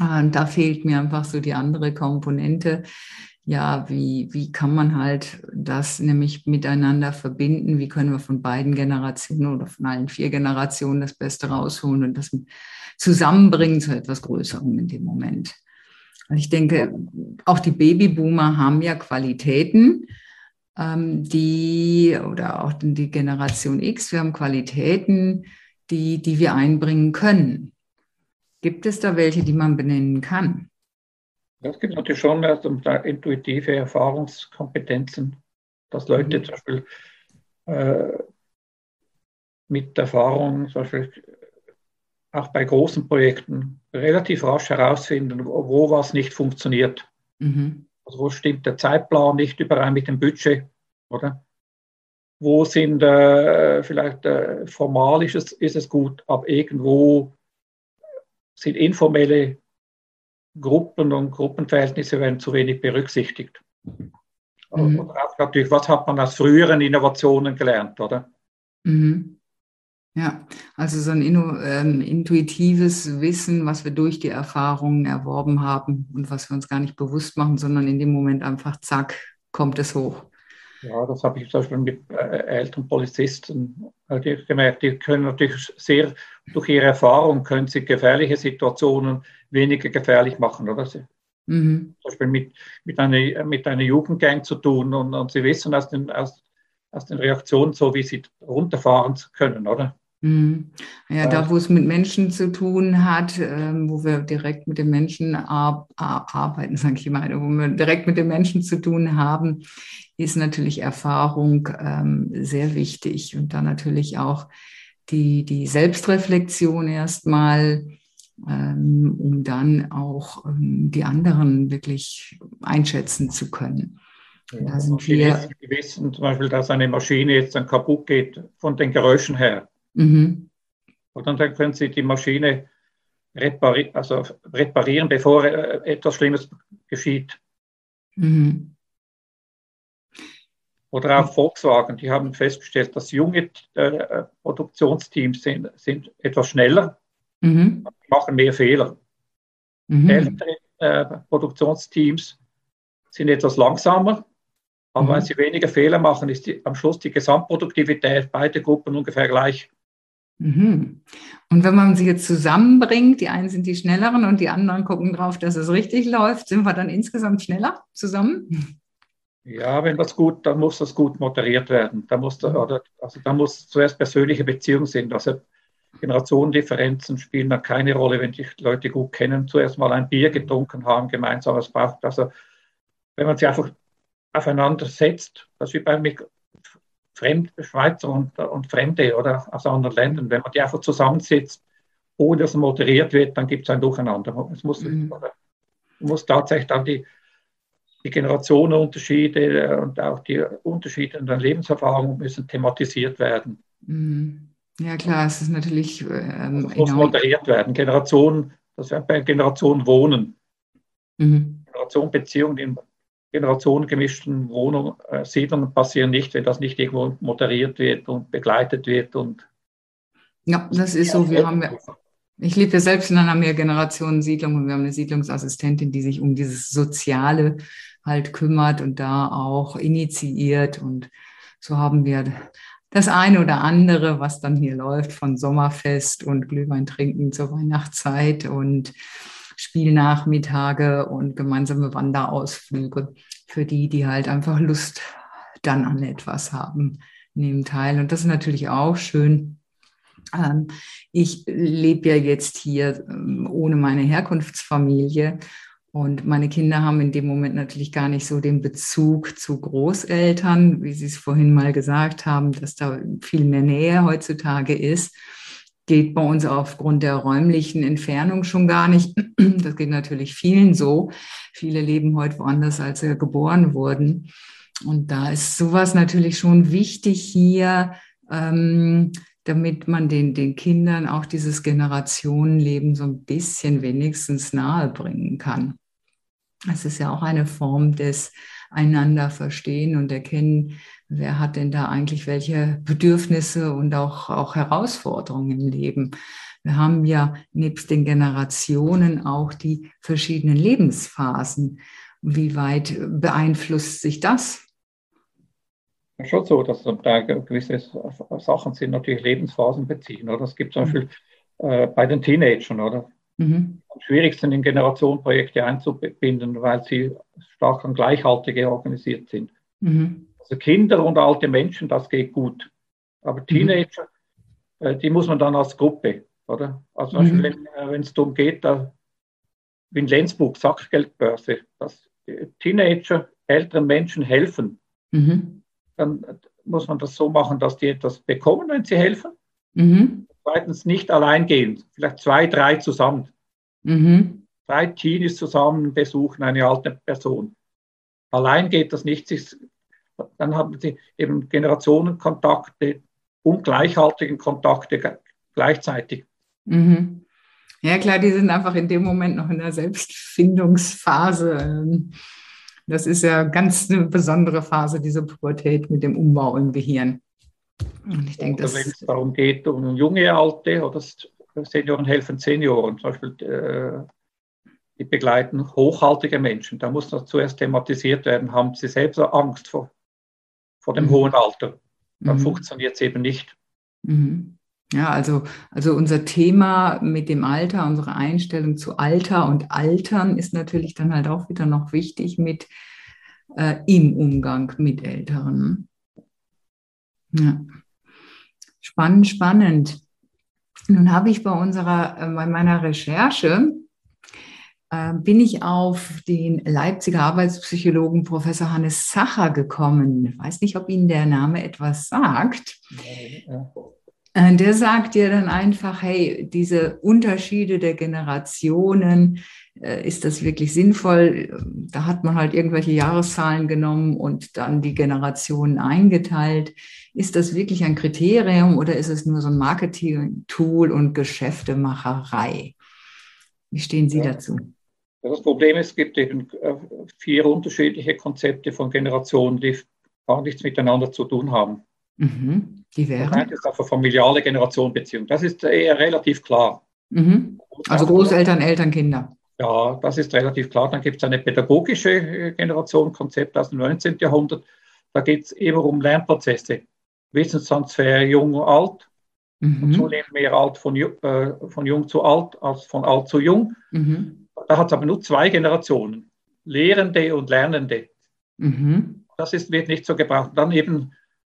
Und da fehlt mir einfach so die andere Komponente. Ja, wie, wie kann man halt das nämlich miteinander verbinden? Wie können wir von beiden Generationen oder von allen vier Generationen das Beste rausholen und das zusammenbringen zu etwas Größerem in dem Moment? Also ich denke, auch die Babyboomer haben ja Qualitäten, die oder auch die Generation X, wir haben Qualitäten, die, die wir einbringen können. Gibt es da welche, die man benennen kann? Das gibt natürlich schon also intuitive Erfahrungskompetenzen, dass Leute mhm. zum Beispiel äh, mit Erfahrung, zum Beispiel auch bei großen Projekten, relativ rasch herausfinden, wo, wo was nicht funktioniert. Mhm. Also wo stimmt der Zeitplan nicht überein mit dem Budget, oder? Wo sind äh, vielleicht äh, formal ist es, ist es gut, aber irgendwo sind informelle Gruppen und Gruppenverhältnisse werden zu wenig berücksichtigt. Mhm. Oder auch natürlich, was hat man aus früheren Innovationen gelernt, oder? Mhm. Ja, also so ein ähm, intuitives Wissen, was wir durch die Erfahrungen erworben haben und was wir uns gar nicht bewusst machen, sondern in dem Moment einfach, zack, kommt es hoch. Ja, das habe ich zum Beispiel mit äh, älteren Polizisten äh, gemerkt. Die können natürlich sehr, durch ihre Erfahrung, können sie gefährliche Situationen weniger gefährlich machen, oder? Sie, mhm. Zum Beispiel mit, mit, einer, mit einer Jugendgang zu tun und, und sie wissen aus den, aus, aus den Reaktionen so, wie sie runterfahren können, oder? Mhm. Ja, da wo es mit Menschen zu tun hat, ähm, wo wir direkt mit den Menschen arbeiten, sage ich mal, wo wir direkt mit den Menschen zu tun haben, ist natürlich Erfahrung ähm, sehr wichtig und dann natürlich auch die, die Selbstreflexion erstmal, ähm, um dann auch die anderen wirklich einschätzen zu können. Ja, da sind wir wissen zum Beispiel, dass eine Maschine jetzt dann kaputt geht von den Geräuschen her. Mhm. Und dann können Sie die Maschine repari also reparieren, bevor äh, etwas Schlimmes geschieht. Mhm. Oder auch Volkswagen, die haben festgestellt, dass junge äh, Produktionsteams sind, sind etwas schneller, mhm. machen mehr Fehler. Mhm. Ältere äh, Produktionsteams sind etwas langsamer, aber mhm. wenn sie weniger Fehler machen, ist die, am Schluss die Gesamtproduktivität beider Gruppen ungefähr gleich. Mhm. Und wenn man sie jetzt zusammenbringt, die einen sind die schnelleren und die anderen gucken drauf, dass es richtig läuft, sind wir dann insgesamt schneller zusammen? Ja, wenn das gut, dann muss das gut moderiert werden. Da muss, da, oder, also da muss zuerst persönliche Beziehungen sind. Also Generationendifferenzen spielen da keine Rolle, wenn die Leute gut kennen, zuerst mal ein Bier getrunken haben, gemeinsam was braucht. Also wenn man sie einfach aufeinander setzt, das wie bei Fremd, Schweizer und, und Fremde oder aus anderen Ländern, wenn man die einfach zusammensetzt, ohne dass moderiert wird, dann gibt es ein Durcheinander. Es muss, mhm. muss tatsächlich dann die die Generationenunterschiede äh, und auch die Unterschiede in der Lebenserfahrung müssen thematisiert werden. Mhm. Ja klar, es ist natürlich. Ähm, das muss moderiert werden. Generation, das wäre bei Generation Wohnen. Mhm. Generation Beziehungen in generationengemischten Wohnungen, äh, Siedlungen passieren nicht, wenn das nicht irgendwo moderiert wird und begleitet wird. Und ja, das ist so. Wir haben ja, ich lebe ja selbst in einer Mehrgenerationen-Siedlung und wir haben eine Siedlungsassistentin, die sich um dieses Soziale halt kümmert und da auch initiiert. Und so haben wir das eine oder andere, was dann hier läuft, von Sommerfest und Glühwein trinken zur Weihnachtszeit und Spielnachmittage und gemeinsame Wanderausflüge für die, die halt einfach Lust dann an etwas haben, nehmen teil. Und das ist natürlich auch schön, ähm, ich lebe ja jetzt hier ähm, ohne meine Herkunftsfamilie und meine Kinder haben in dem Moment natürlich gar nicht so den Bezug zu Großeltern, wie Sie es vorhin mal gesagt haben, dass da viel mehr Nähe heutzutage ist. Geht bei uns aufgrund der räumlichen Entfernung schon gar nicht. Das geht natürlich vielen so. Viele leben heute woanders, als sie geboren wurden. Und da ist sowas natürlich schon wichtig hier, ähm, damit man den, den Kindern auch dieses Generationenleben so ein bisschen wenigstens nahe bringen kann. Es ist ja auch eine Form des einander verstehen und erkennen, wer hat denn da eigentlich welche Bedürfnisse und auch, auch Herausforderungen im Leben. Wir haben ja nebst den Generationen auch die verschiedenen Lebensphasen. Wie weit beeinflusst sich das? schon so, dass da gewisse Sachen sind natürlich Lebensphasen beziehen. Oder? Es gibt zum mhm. Beispiel äh, bei den Teenagern, oder? Mhm. Am schwierigsten in Generationenprojekte einzubinden, weil sie stark an Gleichhaltige organisiert sind. Mhm. Also Kinder und alte Menschen, das geht gut. Aber mhm. Teenager, äh, die muss man dann als Gruppe, oder? Also zum Beispiel, mhm. wenn äh, es darum geht, da, wie in Lenzburg, Sackgeldbörse, dass Teenager älteren Menschen helfen. Mhm dann muss man das so machen, dass die etwas bekommen, wenn sie helfen. Mhm. Zweitens nicht allein gehen, vielleicht zwei, drei zusammen. Mhm. Drei Teenies zusammen besuchen eine alte Person. Allein geht das nicht. Dann haben sie eben Generationenkontakte und gleichhaltigen Kontakte gleichzeitig. Mhm. Ja klar, die sind einfach in dem Moment noch in der Selbstfindungsphase. Ähm, das ist ja ganz eine besondere Phase, diese Pubertät mit dem Umbau im Gehirn. Und ich denke, wenn es darum geht, um junge Alte oder Senioren helfen Senioren, zum Beispiel äh, die begleiten hochhaltige Menschen, da muss das zuerst thematisiert werden, haben sie selbst Angst vor, vor dem mhm. hohen Alter. Dann mhm. funktioniert es eben nicht. Mhm. Ja, also, also unser Thema mit dem Alter, unsere Einstellung zu Alter und Altern ist natürlich dann halt auch wieder noch wichtig mit äh, im Umgang mit Älteren. Ja. Spannend, spannend. Nun habe ich bei unserer, äh, bei meiner Recherche äh, bin ich auf den Leipziger Arbeitspsychologen Professor Hannes Sacher gekommen. Ich weiß nicht, ob Ihnen der Name etwas sagt. Ja. Äh, der sagt dir dann einfach, hey, diese Unterschiede der Generationen, äh, ist das wirklich sinnvoll? Da hat man halt irgendwelche Jahreszahlen genommen und dann die Generationen eingeteilt. Ist das wirklich ein Kriterium oder ist es nur so ein Marketing-Tool und Geschäftemacherei? Wie stehen Sie ja. dazu? Das Problem ist, es gibt eben äh, vier unterschiedliche Konzepte von Generationen, die gar nichts miteinander zu tun haben. Mhm. Die wären? Das ist auf eine familiale Generationenbeziehung. Das ist eher relativ klar. Mhm. Also Großeltern, Eltern, Kinder. Ja, das ist relativ klar. Dann gibt es eine pädagogische äh, Generation-Konzept aus dem 19. Jahrhundert. Da geht es immer um Lernprozesse. Wissenstransfer jung und alt. Mhm. Und zunehmend mehr alt von, äh, von jung zu alt als von alt zu jung. Mhm. Da hat es aber nur zwei Generationen. Lehrende und Lernende. Mhm. Das ist, wird nicht so gebraucht. Dann eben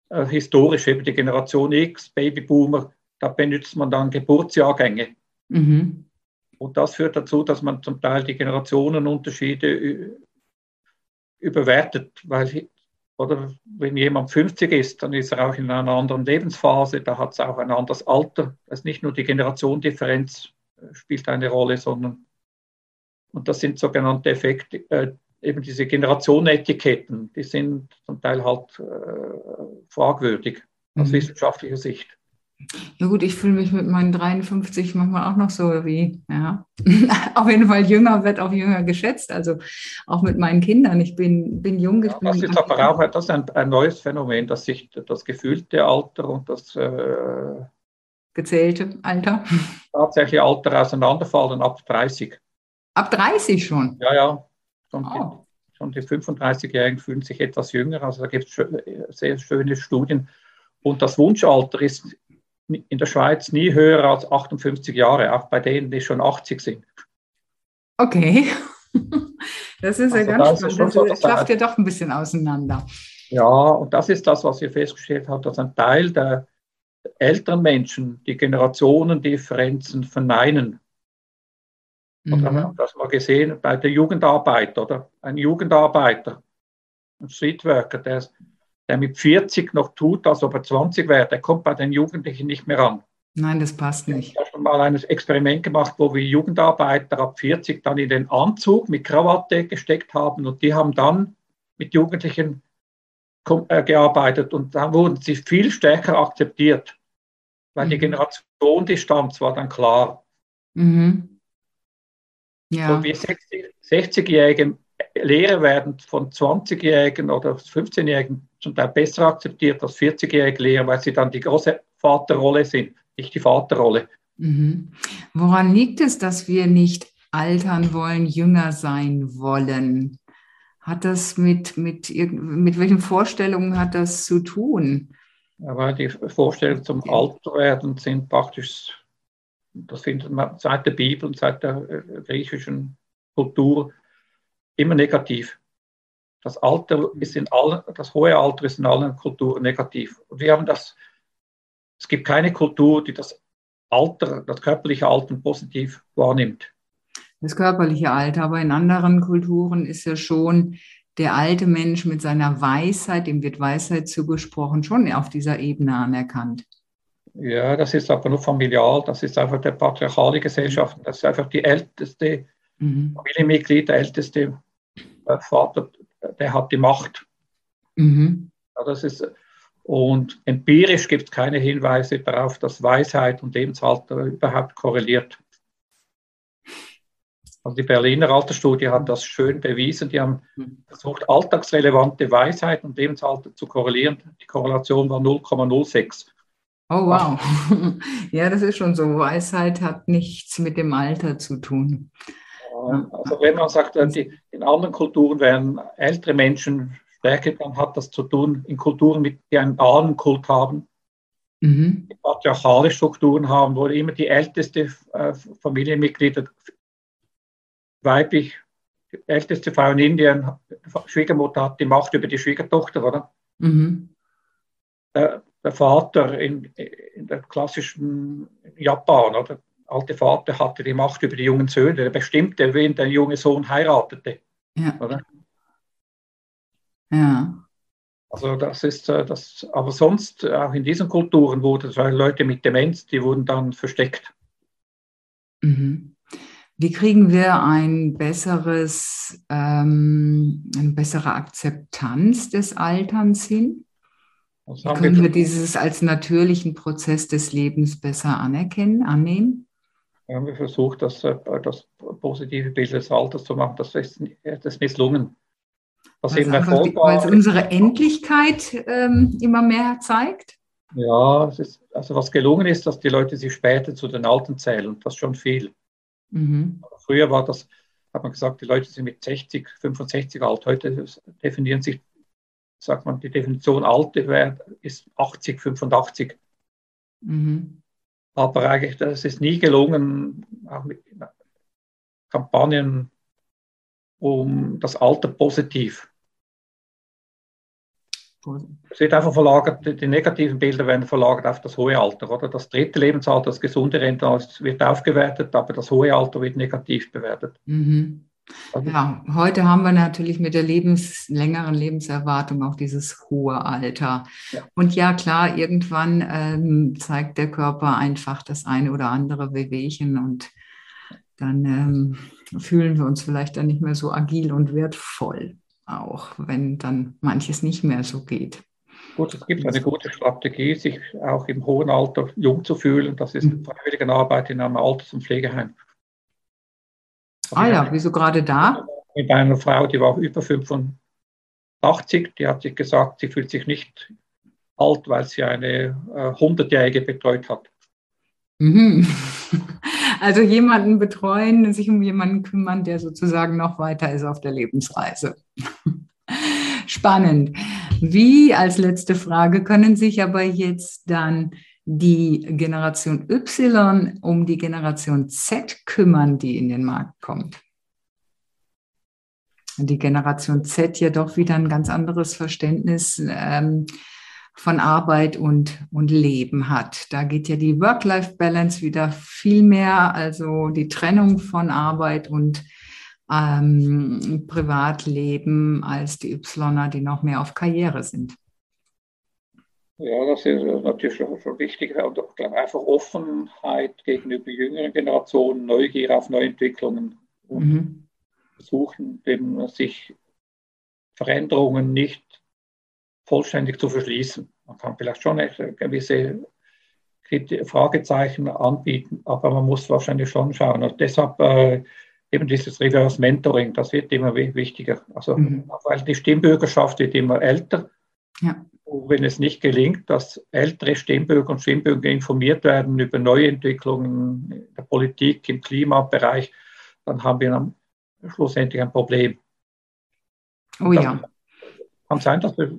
äh, historisch, eben die Generation X, Babyboomer, da benutzt man dann Geburtsjahrgänge. Mhm. Und das führt dazu, dass man zum Teil die Generationenunterschiede überwertet, weil oder wenn jemand 50 ist, dann ist er auch in einer anderen Lebensphase, da hat es auch ein anderes Alter. Das ist nicht nur die Generationendifferenz äh, spielt eine Rolle, sondern und das sind sogenannte Effekte, äh, eben diese Generationenetiketten, die sind zum Teil halt äh, fragwürdig aus mhm. wissenschaftlicher Sicht. Ja gut, ich fühle mich mit meinen 53 manchmal auch noch so wie, ja, auf jeden Fall jünger wird auch jünger geschätzt, also auch mit meinen Kindern. Ich bin, bin jung. Ich ja, das ist aber auch das ein, ein, neues Phänomen, dass sich das gefühlte Alter und das äh, gezählte Alter tatsächlich Alter auseinanderfallen ab 30. Ab 30 schon? Ja, ja. Schon, oh. die, schon die 35-Jährigen fühlen sich etwas jünger, also da gibt es sehr schöne Studien. Und das Wunschalter ist in der Schweiz nie höher als 58 Jahre, auch bei denen, die schon 80 sind. Okay. Das ist also ja ganz spannend. Das, so, das klafft ja doch ein bisschen auseinander. Ja, und das ist das, was wir festgestellt haben, dass ein Teil der älteren Menschen die Generationendifferenzen verneinen. Und mhm. haben das mal gesehen bei der Jugendarbeit, oder? Ein Jugendarbeiter, ein Streetworker, der der mit 40 noch tut, als ob er 20 wäre, der kommt bei den Jugendlichen nicht mehr an. Nein, das passt nicht. Ich habe schon mal ein Experiment gemacht, wo wir Jugendarbeiter ab 40 dann in den Anzug mit Krawatte gesteckt haben und die haben dann mit Jugendlichen äh, gearbeitet und dann wurden sie viel stärker akzeptiert, weil mhm. die Generationendistanz war dann klar. Mhm. Ja. So wir 60-Jährige Lehrer werden von 20-Jährigen oder 15-Jährigen zum Teil besser akzeptiert als 40-jährige Lehrer, weil sie dann die große Vaterrolle sind, nicht die Vaterrolle. Mhm. Woran liegt es, dass wir nicht altern wollen, jünger sein wollen? Hat das mit, mit, mit welchen Vorstellungen hat das zu tun? Aber die Vorstellungen zum Alterwerden sind praktisch, das findet man seit der Bibel und seit der äh, griechischen Kultur immer negativ. Das Alter ist in allen, das hohe Alter ist in allen Kulturen negativ. Und wir haben das, es gibt keine Kultur, die das Alter, das körperliche Alter positiv wahrnimmt. Das körperliche Alter, aber in anderen Kulturen ist ja schon der alte Mensch mit seiner Weisheit, dem wird Weisheit zugesprochen, schon auf dieser Ebene anerkannt. Ja, das ist aber nur familial, das ist einfach der patriarchale Gesellschaft, das ist einfach die älteste mhm. Familienmitglied, der älteste Vater, der hat die Macht. Mhm. Ja, das ist, und empirisch gibt es keine Hinweise darauf, dass Weisheit und Lebensalter überhaupt korreliert. Also die Berliner Altersstudie hat das schön bewiesen. Die haben mhm. versucht, alltagsrelevante Weisheit und Lebensalter zu korrelieren. Die Korrelation war 0,06. Oh wow. Ja, das ist schon so. Weisheit hat nichts mit dem Alter zu tun. Also wenn man sagt, die, in anderen Kulturen werden ältere Menschen stärker, dann hat das zu tun in Kulturen, die einen Ahnenkult haben, mhm. die patriarchale Strukturen haben, wo immer die älteste äh, Familienmitglieder weiblich, die älteste Frau in Indien, Schwiegermutter hat die Macht über die Schwiegertochter, oder? Mhm. Der, der, Vater in, in der klassischen Japan, oder? Alte Vater hatte die Macht über die jungen Söhne. Er bestimmte, wen der junge Sohn heiratete. Ja. Oder? Ja. Also das ist äh, das, aber sonst auch in diesen Kulturen wurden Leute mit Demenz, die wurden dann versteckt. Mhm. Wie kriegen wir ein besseres, ähm, eine bessere Akzeptanz des Alterns hin? Wie können wir dieses als natürlichen Prozess des Lebens besser anerkennen, annehmen? Wir haben versucht, das, äh, das positive Bild des Alters zu machen. Das ist, das ist misslungen. Was eben Erfolg war. Weil es unsere Endlichkeit ähm, immer mehr zeigt? Ja, ist, also was gelungen ist, dass die Leute sich später zu den Alten zählen. Das ist schon viel. Mhm. Früher war das, hat man gesagt, die Leute sind mit 60, 65 alt. Heute definieren sich, sagt man, die Definition Alte ist 80, 85. Mhm. Aber eigentlich, das ist nie gelungen, auch mit Kampagnen um das Alter positiv es wird einfach verlagert, die negativen Bilder werden verlagert auf das hohe Alter, oder? Das dritte Lebensalter, das gesunde Rente wird aufgewertet, aber das hohe Alter wird negativ bewertet. Mhm. Ja, heute haben wir natürlich mit der Lebens, längeren Lebenserwartung auch dieses hohe Alter. Ja. Und ja, klar, irgendwann ähm, zeigt der Körper einfach das eine oder andere Wehwehchen und dann ähm, fühlen wir uns vielleicht dann nicht mehr so agil und wertvoll auch wenn dann manches nicht mehr so geht. Gut, es gibt eine gute Strategie, sich auch im hohen Alter jung zu fühlen. Das ist mhm. Arbeit in einem Alters- und Pflegeheim. Ah ja, wieso gerade da? Mit einer Frau, die war über 85, die hat sich gesagt, sie fühlt sich nicht alt, weil sie eine äh, 100-Jährige betreut hat. Mhm. Also jemanden betreuen, sich um jemanden kümmern, der sozusagen noch weiter ist auf der Lebensreise. Spannend. Wie als letzte Frage können sich aber jetzt dann die Generation Y um die Generation Z kümmern, die in den Markt kommt? Die Generation Z ja doch wieder ein ganz anderes Verständnis ähm, von Arbeit und, und Leben hat. Da geht ja die Work-Life-Balance wieder viel mehr, also die Trennung von Arbeit und ähm, Privatleben als die Ypsiloner, die noch mehr auf Karriere sind. Ja, das ist natürlich schon wichtig. Und einfach Offenheit gegenüber jüngeren Generationen, Neugier auf Neuentwicklungen und mhm. versuchen, eben sich Veränderungen nicht vollständig zu verschließen. Man kann vielleicht schon gewisse Fragezeichen anbieten, aber man muss wahrscheinlich schon schauen. Und deshalb äh, eben dieses Reverse Mentoring, das wird immer wichtiger. Also, mhm. weil die Stimmbürgerschaft wird immer älter. Ja. Wenn es nicht gelingt, dass ältere Stimmbürger und Stimmbürger informiert werden über Neuentwicklungen in der Politik, im Klimabereich, dann haben wir dann schlussendlich ein Problem. Oh ja kann sein, dass wir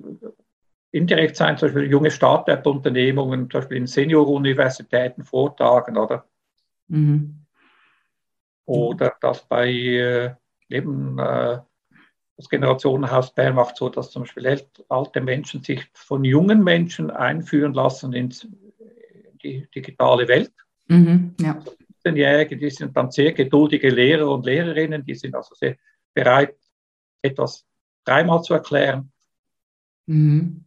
indirekt sein, zum Beispiel junge Start-up-Unternehmungen, zum Beispiel in Senior-Universitäten vortragen, oder? Mhm. Oder dass bei äh, eben äh, das Generationenhaus Bern macht so, dass zum Beispiel alte Menschen sich von jungen Menschen einführen lassen in die digitale Welt. Mhm, ja. 15-Jährige, also die sind dann sehr geduldige Lehrer und Lehrerinnen, die sind also sehr bereit, etwas dreimal zu erklären. Mhm.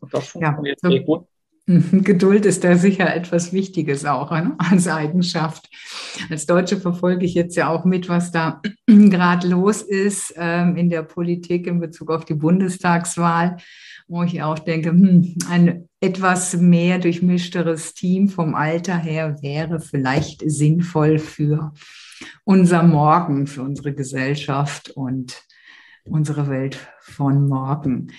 Und das funktioniert ja, so, sehr gut. Geduld ist da sicher etwas Wichtiges auch ne, als Eigenschaft. Als Deutsche verfolge ich jetzt ja auch mit, was da gerade los ist ähm, in der Politik in Bezug auf die Bundestagswahl, wo ich auch denke, hm, ein etwas mehr durchmischteres Team vom Alter her wäre vielleicht sinnvoll für unser Morgen, für unsere Gesellschaft und unsere Welt von morgen.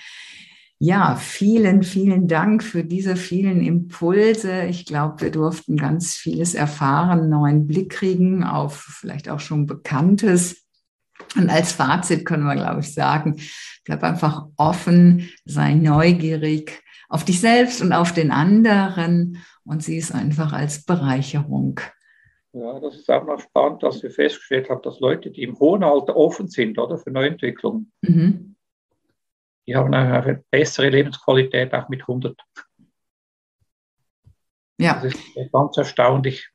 Ja, vielen, vielen Dank für diese vielen Impulse. Ich glaube, wir durften ganz vieles erfahren, neuen Blick kriegen auf vielleicht auch schon Bekanntes. Und als Fazit können wir, glaube ich, sagen, bleib einfach offen, sei neugierig auf dich selbst und auf den anderen und sieh es einfach als Bereicherung. Ja, das ist auch noch spannend, dass wir festgestellt haben, dass Leute, die im hohen Alter offen sind oder, für Neuentwicklungen, mhm die haben eine bessere Lebensqualität auch mit 100. Ja. Das ist ganz erstaunlich.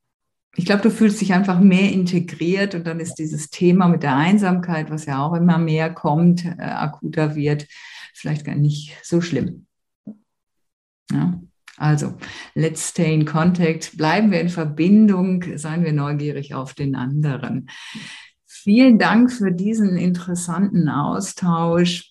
Ich glaube, du fühlst dich einfach mehr integriert und dann ist dieses Thema mit der Einsamkeit, was ja auch immer mehr kommt, äh, akuter wird, vielleicht gar nicht so schlimm. Ja. Also, let's stay in contact, bleiben wir in Verbindung, seien wir neugierig auf den anderen. Vielen Dank für diesen interessanten Austausch,